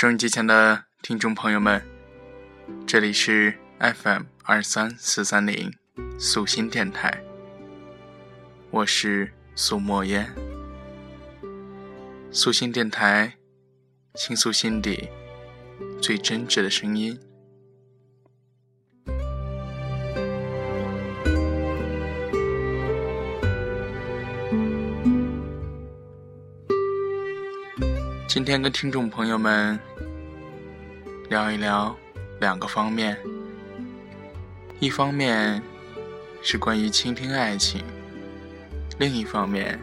收音机前的听众朋友们，这里是 FM 二三四三零素心电台，我是苏墨烟。素心电台，倾诉心底最真挚的声音。今天跟听众朋友们聊一聊两个方面，一方面是关于倾听爱情，另一方面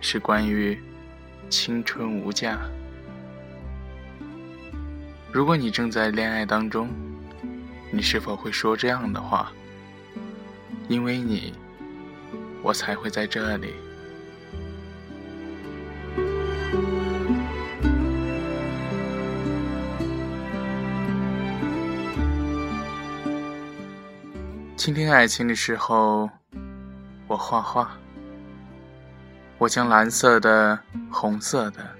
是关于青春无价。如果你正在恋爱当中，你是否会说这样的话？因为你，我才会在这里。倾听爱情的时候，我画画。我将蓝色的、红色的、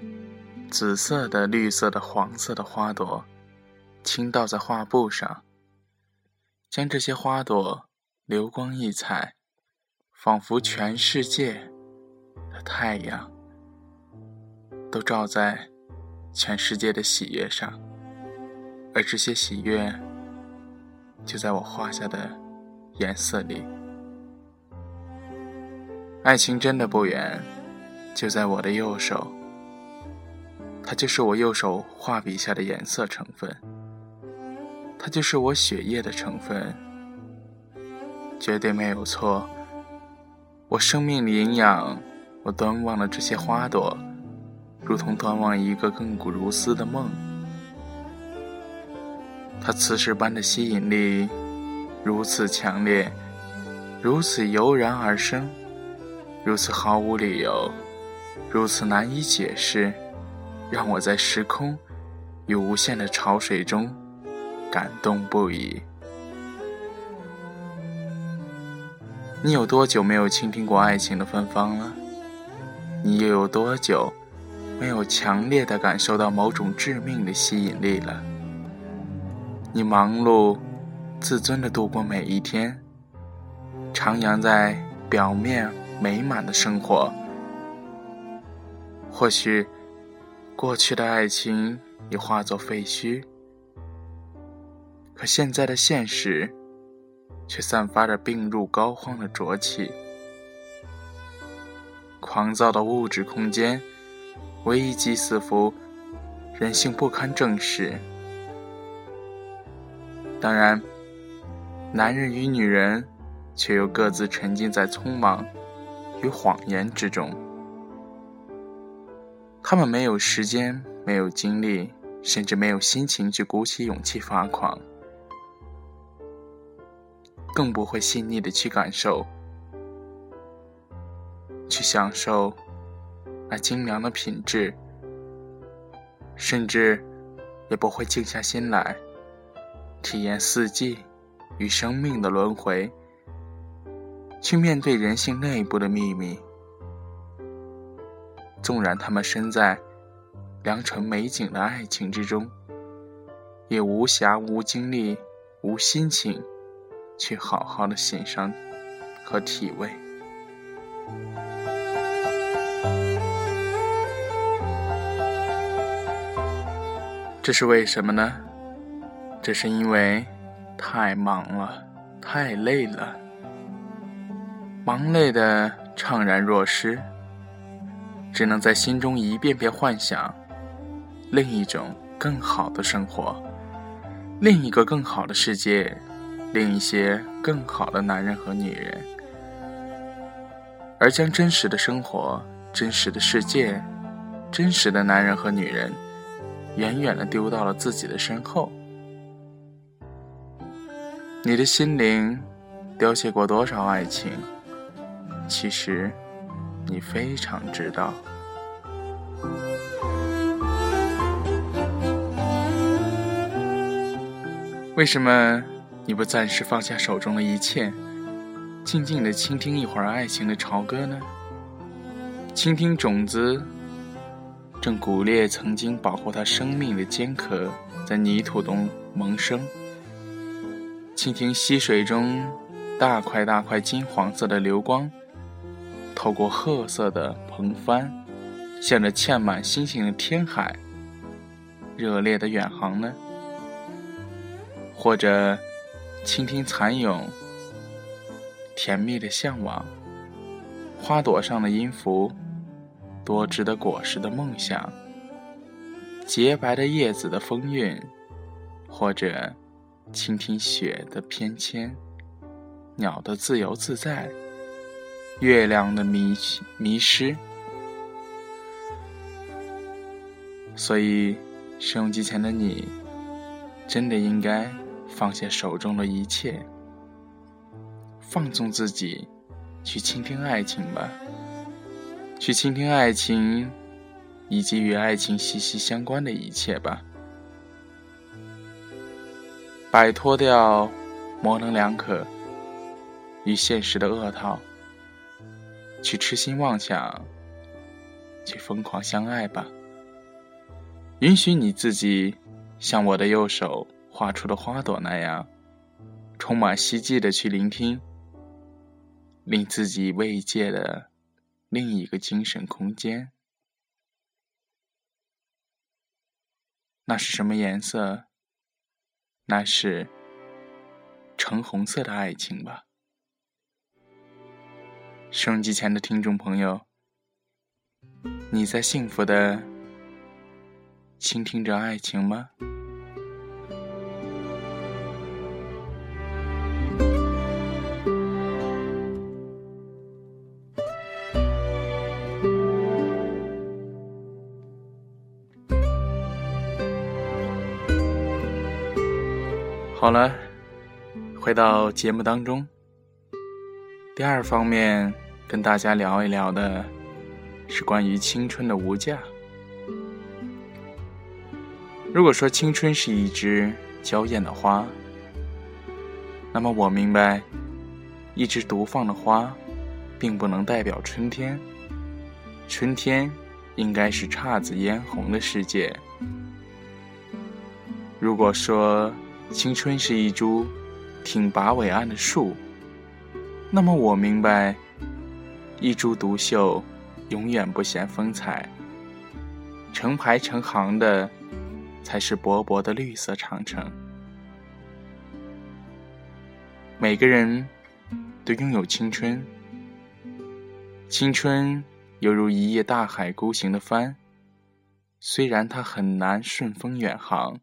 紫色的、绿色的、黄色的花朵倾倒在画布上，将这些花朵流光溢彩，仿佛全世界的太阳都照在全世界的喜悦上，而这些喜悦就在我画下的。颜色里，爱情真的不远，就在我的右手。它就是我右手画笔下的颜色成分，它就是我血液的成分，绝对没有错。我生命里营养，我端望了这些花朵，如同端望一个亘古如斯的梦。它磁石般的吸引力。如此强烈，如此油然而生，如此毫无理由，如此难以解释，让我在时空与无限的潮水中感动不已。你有多久没有倾听过爱情的芬芳了？你又有多久没有强烈的感受到某种致命的吸引力了？你忙碌。自尊的度过每一天，徜徉在表面美满的生活。或许，过去的爱情已化作废墟，可现在的现实，却散发着病入膏肓的浊气。狂躁的物质空间，危机四伏，人性不堪正视。当然。男人与女人，却又各自沉浸在匆忙与谎言之中。他们没有时间，没有精力，甚至没有心情去鼓起勇气发狂，更不会细腻的去感受、去享受那精良的品质，甚至也不会静下心来体验四季。与生命的轮回，去面对人性内部的秘密。纵然他们身在良辰美景的爱情之中，也无暇、无精力、无心情，去好好的欣赏和体味。这是为什么呢？这是因为。太忙了，太累了，忙累的怅然若失，只能在心中一遍遍幻想另一种更好的生活，另一个更好的世界，另一些更好的男人和女人，而将真实的生活、真实的世界、真实的男人和女人，远远的丢到了自己的身后。你的心灵凋谢过多少爱情？其实，你非常知道。为什么你不暂时放下手中的一切，静静的倾听一会儿爱情的潮歌呢？倾听种子正鼓裂曾经保护它生命的坚壳，在泥土中萌生。蜻蜓溪水中，大块大块金黄色的流光，透过褐色的蓬帆，向着嵌满星星的天海，热烈的远航呢？或者，倾听蚕蛹，甜蜜的向往，花朵上的音符。多汁的果实的梦想，洁白的叶子的风韵，或者倾听雪的翩跹，鸟的自由自在，月亮的迷迷失。所以，收音机前的你，真的应该放下手中的一切，放纵自己，去倾听爱情吧。去倾听爱情，以及与爱情息息相关的一切吧。摆脱掉模棱两可与现实的恶套，去痴心妄想，去疯狂相爱吧。允许你自己像我的右手画出的花朵那样，充满希冀的去聆听，令自己慰藉的。另一个精神空间，那是什么颜色？那是橙红色的爱情吧。收音机前的听众朋友，你在幸福的倾听着爱情吗？好了，回到节目当中。第二方面，跟大家聊一聊的是关于青春的无价。如果说青春是一枝娇艳的花，那么我明白，一枝独放的花，并不能代表春天。春天应该是姹紫嫣红的世界。如果说，青春是一株挺拔伟岸的树，那么我明白，一株独秀永远不显风采，成排成行的才是勃勃的绿色长城。每个人都拥有青春，青春犹如一叶大海孤行的帆，虽然它很难顺风远航。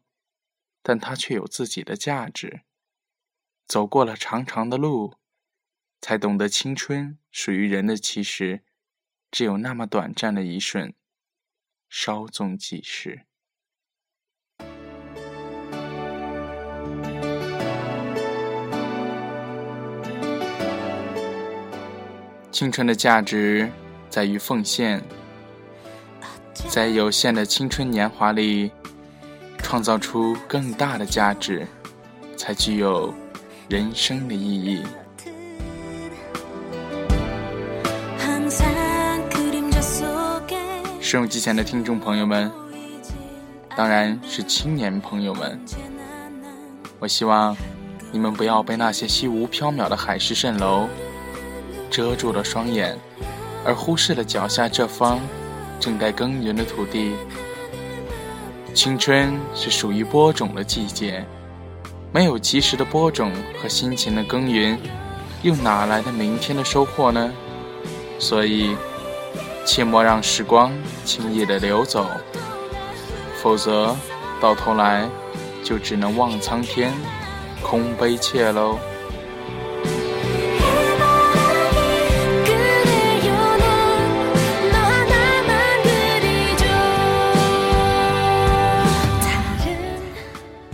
但它却有自己的价值。走过了长长的路，才懂得青春属于人的，其实只有那么短暂的一瞬，稍纵即逝。青春的价值在于奉献，在有限的青春年华里。创造出更大的价值，才具有人生的意义。收音机前的听众朋友们，当然是青年朋友们，我希望你们不要被那些虚无缥缈的海市蜃楼遮住了双眼，而忽视了脚下这方正在耕耘的土地。青春是属于播种的季节，没有及时的播种和辛勤的耕耘，又哪来的明天的收获呢？所以，切莫让时光轻易的流走，否则到头来就只能望苍天，空悲切喽。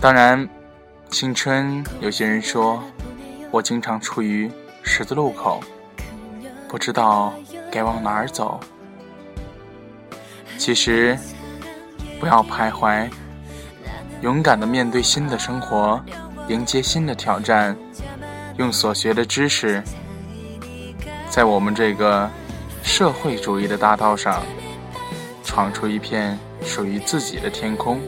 当然，青春，有些人说，我经常处于十字路口，不知道该往哪儿走。其实，不要徘徊，勇敢的面对新的生活，迎接新的挑战，用所学的知识，在我们这个社会主义的大道上，闯出一片属于自己的天空。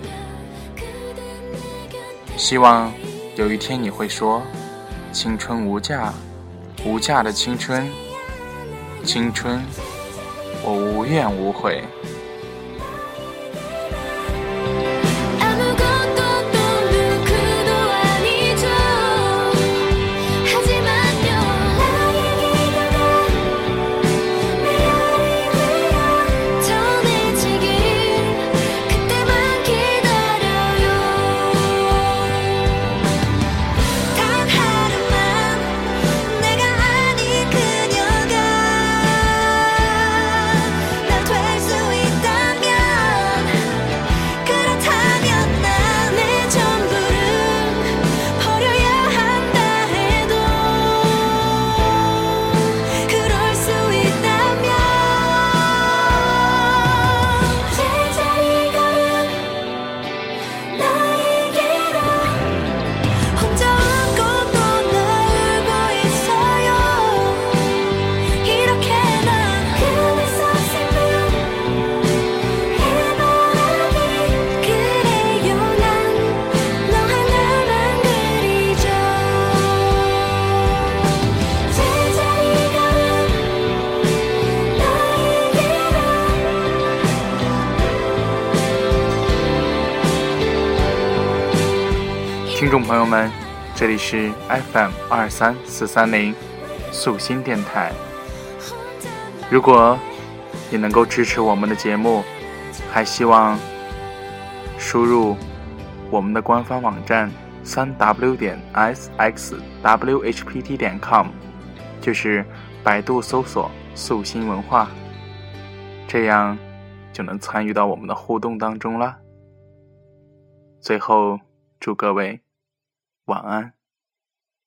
希望有一天你会说：“青春无价，无价的青春，青春，我无怨无悔。”众朋友们，这里是 FM 二三四三零素心电台。如果你能够支持我们的节目，还希望输入我们的官方网站三 w 点 s x w h p t 点 com，就是百度搜索素心文化，这样就能参与到我们的互动当中了。最后，祝各位。晚安。